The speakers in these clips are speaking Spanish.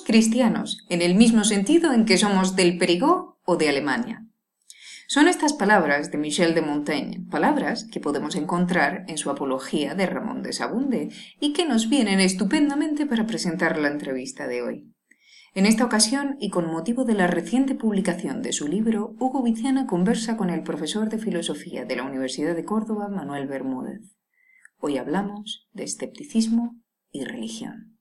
cristianos, en el mismo sentido en que somos del Perigord o de Alemania. Son estas palabras de Michel de Montaigne, palabras que podemos encontrar en su apología de Ramón de Sabunde y que nos vienen estupendamente para presentar la entrevista de hoy. En esta ocasión, y con motivo de la reciente publicación de su libro, Hugo Viciana conversa con el profesor de filosofía de la Universidad de Córdoba, Manuel Bermúdez. Hoy hablamos de escepticismo y religión.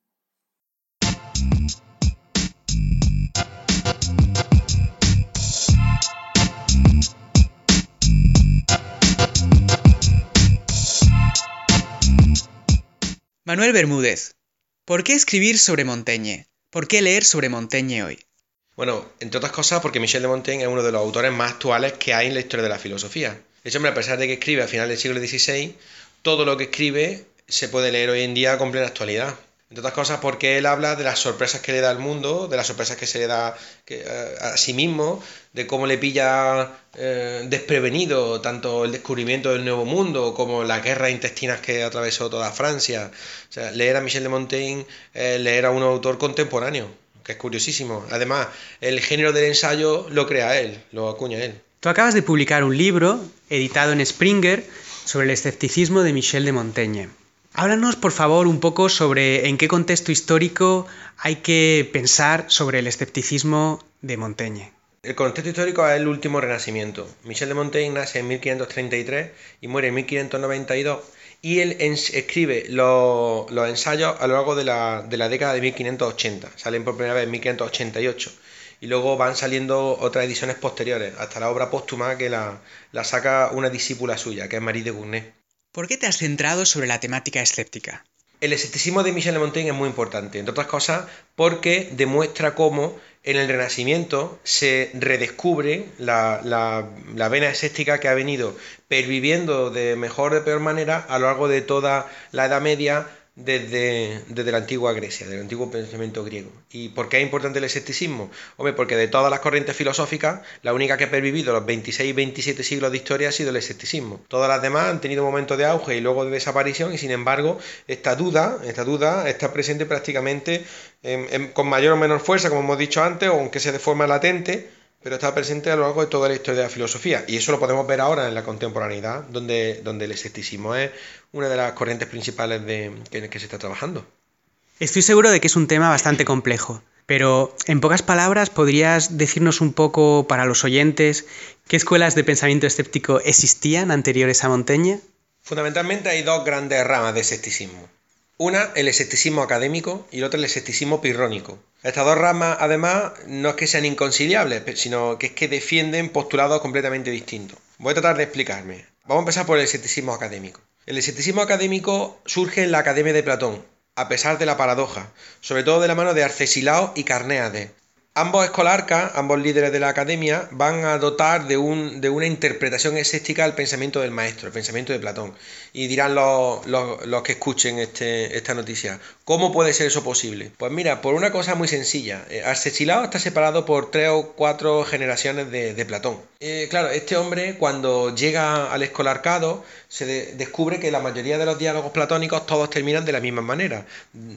Manuel Bermúdez, ¿por qué escribir sobre Montaigne? ¿Por qué leer sobre Montaigne hoy? Bueno, entre otras cosas porque Michel de Montaigne es uno de los autores más actuales que hay en la historia de la filosofía. Ese hombre, a pesar de que escribe a final del siglo XVI, todo lo que escribe se puede leer hoy en día con plena actualidad. Entre otras cosas porque él habla de las sorpresas que le da al mundo, de las sorpresas que se le da eh, a sí mismo, de cómo le pilla eh, desprevenido tanto el descubrimiento del nuevo mundo como las guerras intestinas que atravesó toda Francia. O leer a Michel de Montaigne, leer a un autor contemporáneo, que es curiosísimo. Además, el género del ensayo lo crea él, lo acuña él. Tú acabas de publicar un libro, editado en Springer, sobre el escepticismo de Michel de Montaigne. Háblanos, por favor, un poco sobre en qué contexto histórico hay que pensar sobre el escepticismo de Montaigne. El contexto histórico es el último renacimiento. Michel de Montaigne nace en 1533 y muere en 1592 y él escribe los, ensayos a lo largo de la, de la, década de 1580. Salen por primera vez en 1588 y luego van saliendo otras ediciones posteriores, hasta la obra póstuma que la, la saca una discípula suya, que es Marie de Gournay. ¿Por qué te has centrado sobre la temática escéptica? El escepticismo de Michel de Montaigne es muy importante, entre otras cosas porque demuestra cómo en el Renacimiento se redescubre la, la, vena escéptica que ha venido perviviendo de mejor o de peor manera a lo largo de toda la Edad Media desde, desde, la antigua Grecia, del antiguo pensamiento griego. ¿Y por qué es importante el escepticismo? Hombre, porque de todas las corrientes filosóficas, la única que ha pervivido los 26 y 27 siglos de historia ha sido el escepticismo. Todas las demás han tenido momentos de auge y luego de desaparición, y sin embargo, esta duda, esta duda está presente prácticamente con mayor o menor fuerza, como hemos dicho antes, aunque sea de forma latente, pero está presente a lo largo de toda la historia de la filosofía. Y eso lo podemos ver ahora en la contemporaneidad, donde, donde el escepticismo es una de las corrientes principales de, en que se está trabajando. Estoy seguro de que es un tema bastante complejo, pero en pocas palabras, ¿podrías decirnos un poco para los oyentes qué escuelas de pensamiento escéptico existían anteriores a Montaigne? Fundamentalmente hay dos grandes ramas de escepticismo. Una, el escepticismo académico y otra, el escepticismo pirrónico. Estas dos ramas, además, no es que sean inconciliables, sino que es que defienden postulados completamente distintos. Voy a tratar de explicarme. Vamos a empezar por el escepticismo académico. El escepticismo académico surge en la Academia de Platón, a pesar de la paradoja, sobre todo de la mano de Arcesilao y Carnéades, Ambos escolarcas, ambos líderes de la academia, van a dotar de, un, de una interpretación escéptica al pensamiento del maestro, el pensamiento de Platón. Y dirán los, los, que escuchen este, esta noticia, ¿cómo puede ser eso posible? Pues mira, por una cosa muy sencilla. Eh, Arcechilao está separado por tres o cuatro generaciones de, Platón. Eh, claro, este hombre cuando llega al escolarcado se descubre que la mayoría de los diálogos platónicos todos terminan de la misma manera.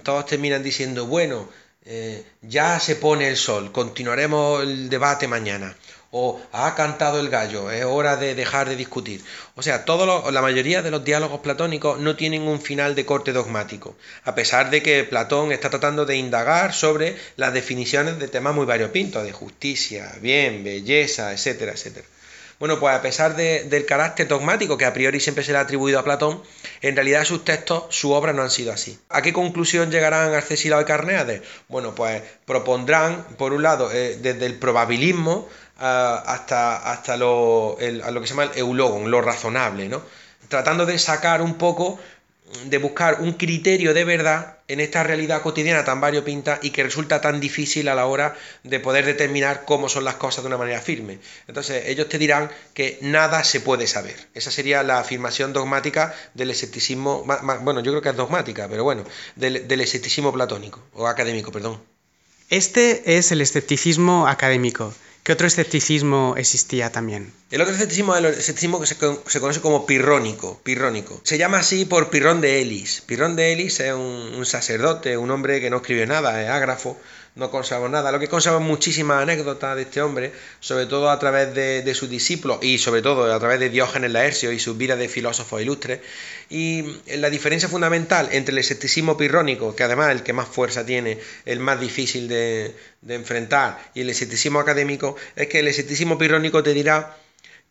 Todos terminan diciendo, bueno, eh, ya se pone el sol, continuaremos el debate mañana. O ha cantado el gallo, es hora de dejar de discutir. O sea, todo la mayoría de los diálogos platónicos no tienen un final de corte dogmático, a pesar de que Platón está tratando de indagar sobre las definiciones de temas muy variopintos, de justicia, bien, belleza, etcétera, etcétera. Bueno, pues a pesar del carácter dogmático que a priori siempre se le ha atribuido a Platón, en realidad sus textos, su obra no han sido así. ¿A qué conclusión llegarán Arcesilao y Carneades? Bueno, pues propondrán, por un lado, eh, desde el probabilismo ah, hasta, hasta lo, a lo que se llama el eulogon, lo razonable, ¿no? Tratando de sacar un poco de buscar un criterio de verdad en esta realidad cotidiana tan variopinta y que resulta tan difícil a la hora de poder determinar cómo son las cosas de una manera firme. Entonces, ellos te dirán que nada se puede saber. Esa sería la afirmación dogmática del escepticismo, bueno, yo creo que es dogmática, pero bueno, del, del escepticismo platónico, o académico, perdón. Este es el escepticismo académico. ¿Qué otro escepticismo existía también? El otro escepticismo es el escepticismo que se, conoce como pirrónico, pirrónico. Se llama así por Pirrón de Elis. Pirrón de Elis es un, sacerdote, un hombre que no escribió nada, es ágrafo no conservamos nada. Lo que conservamos muchísimas anécdotas de este hombre, sobre todo a través de, sus discípulos y sobre todo a través de Diógenes Laercio y sus vidas de filósofos ilustres. Y la diferencia fundamental entre el escepticismo pirrónico, que además el que más fuerza tiene, el más difícil de, de enfrentar, y el escepticismo académico, es que el escepticismo pirrónico te dirá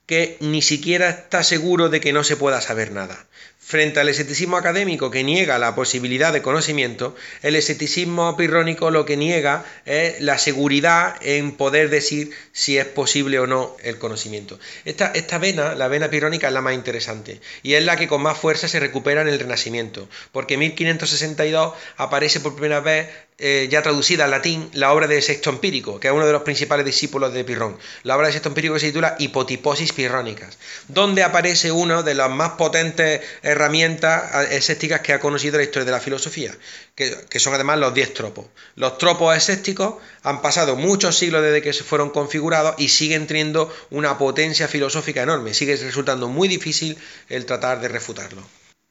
que ni siquiera está seguro de que no se pueda saber nada. Frente al escepticismo académico que niega la posibilidad de conocimiento, el escepticismo pirrónico lo que niega es la seguridad en poder decir si es posible o no el conocimiento. Esta, esta vena, la vena pirrónica, es la más interesante y es la que con más fuerza se recupera en el Renacimiento, porque en 1562 aparece por primera vez eh, ya traducida al latín la obra de Sexto Empírico, que es uno de los principales discípulos de Pirrón. La obra de Sexto Empírico se titula Hipotiposis pirrónicas, donde aparece una de las más potentes herramientas escépticas que ha conocido la historia de la filosofía, que, que son además los diez tropos. Los tropos escépticos han pasado muchos siglos desde que se fueron configurados y siguen teniendo una potencia filosófica enorme. Sigue resultando muy difícil el tratar de refutarlo.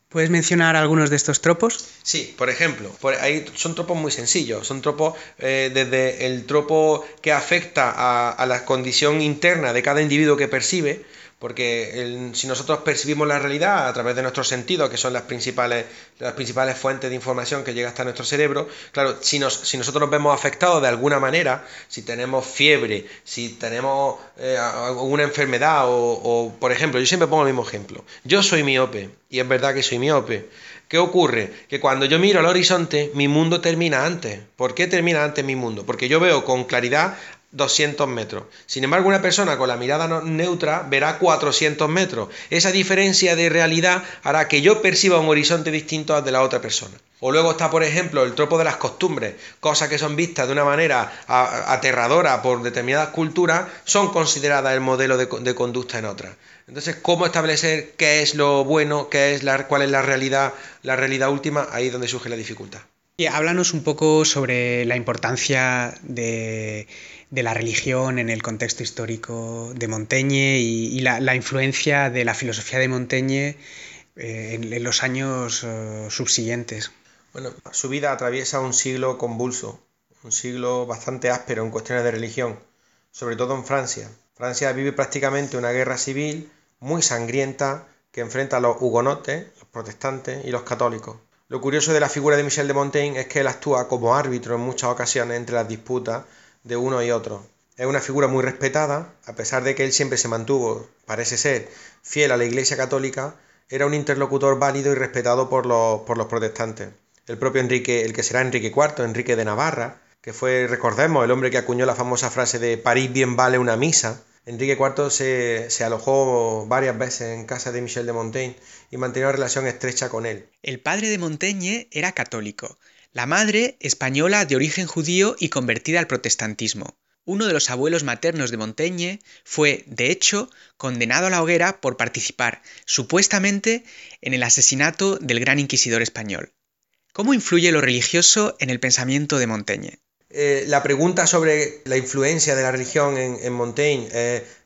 ¿Puedes mencionar algunos de estos tropos? Sí, por ejemplo, ahí son tropos muy sencillos, son tropos eh, desde el tropo que afecta a, la condición interna de cada individuo que percibe, porque si nosotros percibimos la realidad a través de nuestros sentidos, que son las principales, las principales fuentes de información que llega hasta nuestro cerebro, claro, si, si nosotros nos vemos afectados de alguna manera, si tenemos fiebre, si tenemos eh, alguna enfermedad, o, por ejemplo, yo siempre pongo el mismo ejemplo, yo soy miope, y es verdad que soy miope, ¿Qué ocurre? Que cuando yo miro al horizonte, mi mundo termina antes. ¿Por qué termina antes mi mundo? Porque yo veo con claridad 200 metros. Sin embargo, una persona con la mirada neutra verá 400 metros. Esa diferencia de realidad hará que yo perciba un horizonte distinto al de la otra persona. O luego está, por ejemplo, el tropo de las costumbres, cosas que son vistas de una manera aterradora por determinadas culturas, son consideradas el modelo de, conducta en otras. Entonces, ¿cómo establecer qué es lo bueno, qué es la, cuál es la realidad, la realidad última? Ahí es donde surge la dificultad. Y háblanos un poco sobre la importancia de la religión en el contexto histórico de Montaigne y, la, influencia de la filosofía de Montaigne eh, en, los años eh, subsiguientes. Bueno, su vida atraviesa un siglo convulso, un siglo bastante áspero en cuestiones de religión, sobre todo en Francia. Francia vive prácticamente una guerra civil muy sangrienta que enfrenta a los hugonotes, los protestantes y los católicos. Lo curioso de la figura de Michel de Montaigne es que él actúa como árbitro en muchas ocasiones entre las disputas de uno y otro. Es una figura muy respetada, a pesar de que él siempre se mantuvo, parece ser, fiel a la Iglesia Católica, era un interlocutor válido y respetado por los, por los protestantes. El propio Enrique, el que será Enrique IV, Enrique de Navarra, que fue, recordemos, el hombre que acuñó la famosa frase de París bien vale una misa. Enrique IV se, se, alojó varias veces en casa de Michel de Montaigne y mantenía una relación estrecha con él. El padre de Montaigne era católico, la madre, española de origen judío y convertida al protestantismo. Uno de los abuelos maternos de Montaigne fue, de hecho, condenado a la hoguera por participar, supuestamente, en el asesinato del gran inquisidor español. ¿Cómo influye lo religioso en el pensamiento de Montaigne? Eh, la pregunta sobre la influencia de la religión en, Montaigne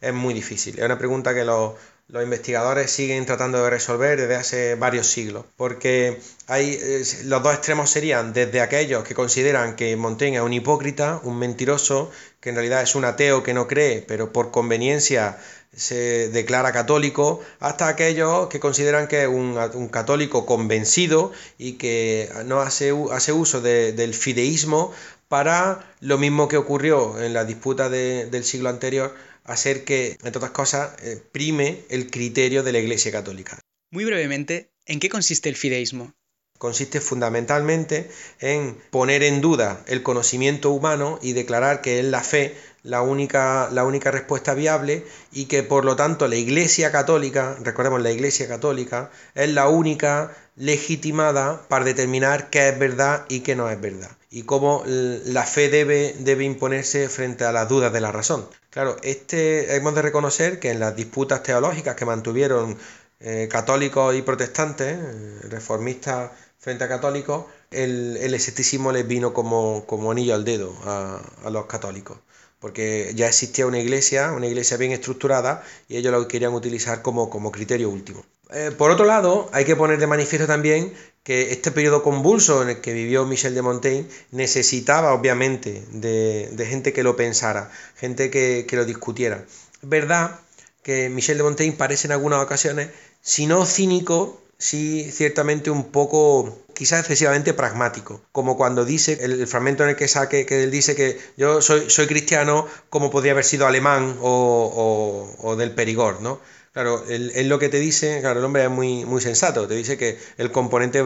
es muy difícil. Es una pregunta que los, los investigadores siguen tratando de resolver desde hace varios siglos, porque hay, eh, los dos extremos serían desde aquellos que consideran que Montaigne es un hipócrita, un mentiroso, que en realidad es un ateo que no cree, pero por conveniencia se declara católico, hasta aquellos que consideran que es un, católico convencido y que no hace, hace uso del fideísmo para lo mismo que ocurrió en la disputa del siglo anterior, hacer que, entre otras cosas, eh, prime el criterio de la Iglesia Católica. Muy brevemente, ¿en qué consiste el fideísmo? Consiste fundamentalmente en poner en duda el conocimiento humano y declarar que es la fe la única, la única respuesta viable y que por lo tanto la Iglesia Católica, recordemos la Iglesia Católica, es la única legitimada para determinar qué es verdad y qué no es verdad y cómo la fe debe, debe imponerse frente a las dudas de la razón. Claro, este, hemos de reconocer que en las disputas teológicas que mantuvieron eh, católicos y protestantes, eh, reformistas frente a católicos, el, el escepticismo les vino como, como anillo al dedo a, a los católicos porque ya existía una iglesia, una iglesia bien estructurada, y ellos lo querían utilizar como, como criterio último. Eh, por otro lado, hay que poner de manifiesto también que este periodo convulso en el que vivió Michel de Montaigne necesitaba obviamente de, gente que lo pensara, gente que, que lo discutiera. Es verdad que Michel de Montaigne parece en algunas ocasiones, si no cínico, sí ciertamente un poco quizás excesivamente pragmático, como cuando dice el, fragmento en el que saque que él dice que yo soy, soy cristiano como podría haber sido alemán o, o, del Perigord, ¿no? Claro, él, lo que te dice, claro, el hombre es muy, muy sensato, te dice que el componente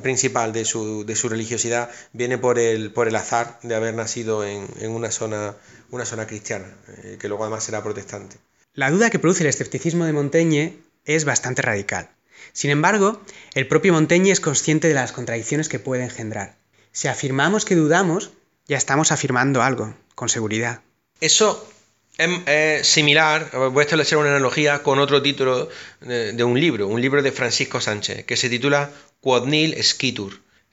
principal de su, de su religiosidad viene por el, por el azar de haber nacido en, en una, zona, una zona cristiana, eh, que luego además será protestante. La duda que produce el escepticismo de Montaigne es bastante radical. Sin embargo, el propio Montaigne es consciente de las contradicciones que puede engendrar. Si afirmamos que dudamos, ya estamos afirmando algo, con seguridad. Eso es, similar, voy a establecer una analogía con otro título de, un libro, un libro de Francisco Sánchez, que se titula Quod nil.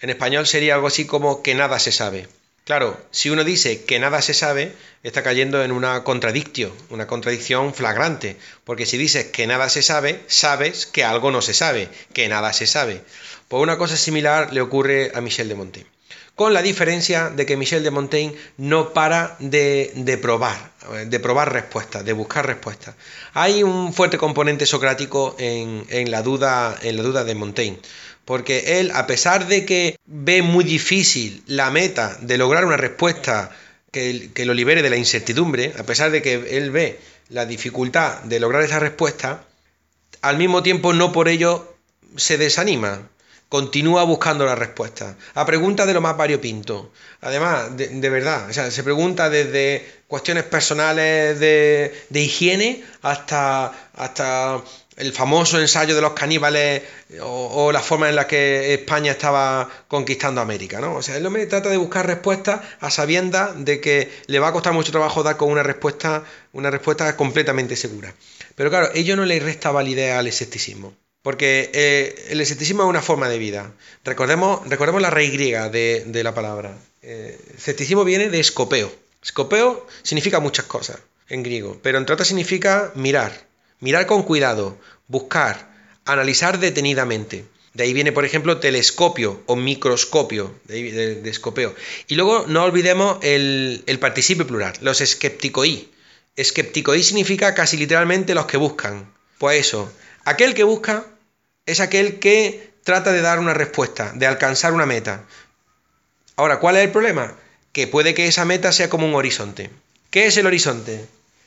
En español sería algo así como que nada se sabe. Claro, si uno dice que nada se sabe, está cayendo en una contradicción, una contradicción flagrante, porque si dices que nada se sabe, sabes que algo no se sabe, que nada se sabe. Pues una cosa similar le ocurre a Michel de Montaigne, con la diferencia de que Michel de Montaigne no para de, probar, de probar respuestas, de buscar respuestas. Hay un fuerte componente socrático en, en, la, duda, en la duda de Montaigne porque él, a pesar de que ve muy difícil la meta de lograr una respuesta que, lo libere de la incertidumbre, a pesar de que él ve la dificultad de lograr esa respuesta, al mismo tiempo no por ello se desanima, continúa buscando la respuesta. A preguntas de lo más variopinto. Además, de, verdad, o sea, se pregunta desde cuestiones personales de, de higiene hasta, hasta el famoso ensayo de los caníbales o, la forma en la que España estaba conquistando América, ¿no? O sea, el hombre trata de buscar respuestas a sabiendas de que le va a costar mucho trabajo dar con una respuesta, una respuesta completamente segura. Pero claro, ello no le resta validez al escepticismo. Porque eh, el escepticismo es una forma de vida. Recordemos, recordemos la raíz griega de, la palabra. Eh, escepticismo viene de escopeo. Escopeo significa muchas cosas en griego, pero entre otras significa mirar, Mirar con cuidado, buscar, analizar detenidamente. De ahí viene, por ejemplo, telescopio o microscopio, de, escopeo. Y luego no olvidemos el, el participio plural, los escepticoi. Escepticoi significa casi literalmente los que buscan. Pues eso, aquel que busca es aquel que trata de dar una respuesta, de alcanzar una meta. Ahora, ¿cuál es el problema? Que puede que esa meta sea como un horizonte. ¿Qué es el horizonte?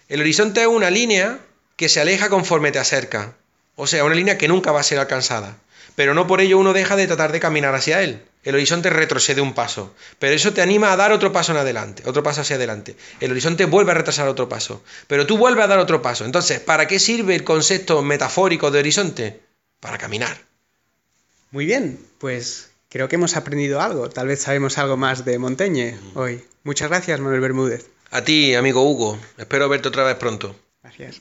El horizonte es una línea que se aleja conforme te acerca. O sea, una línea que nunca va a ser alcanzada. Pero no por ello uno deja de tratar de caminar hacia él. El horizonte retrocede un paso. Pero eso te anima a dar otro paso en adelante, otro paso hacia adelante. El horizonte vuelve a retrasar otro paso. Pero tú vuelves a dar otro paso. Entonces, ¿para qué sirve el concepto metafórico de horizonte? Para caminar. Muy bien, pues creo que hemos aprendido algo. Tal vez sabemos algo más de Montaigne hoy. Muchas gracias, Manuel Bermúdez. A ti, amigo Hugo. Espero verte otra vez pronto. Gracias.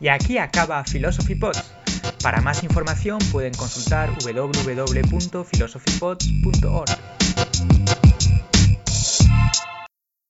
Y aquí acaba Philosophy Pods. Para más información pueden consultar www.philosophypods.org.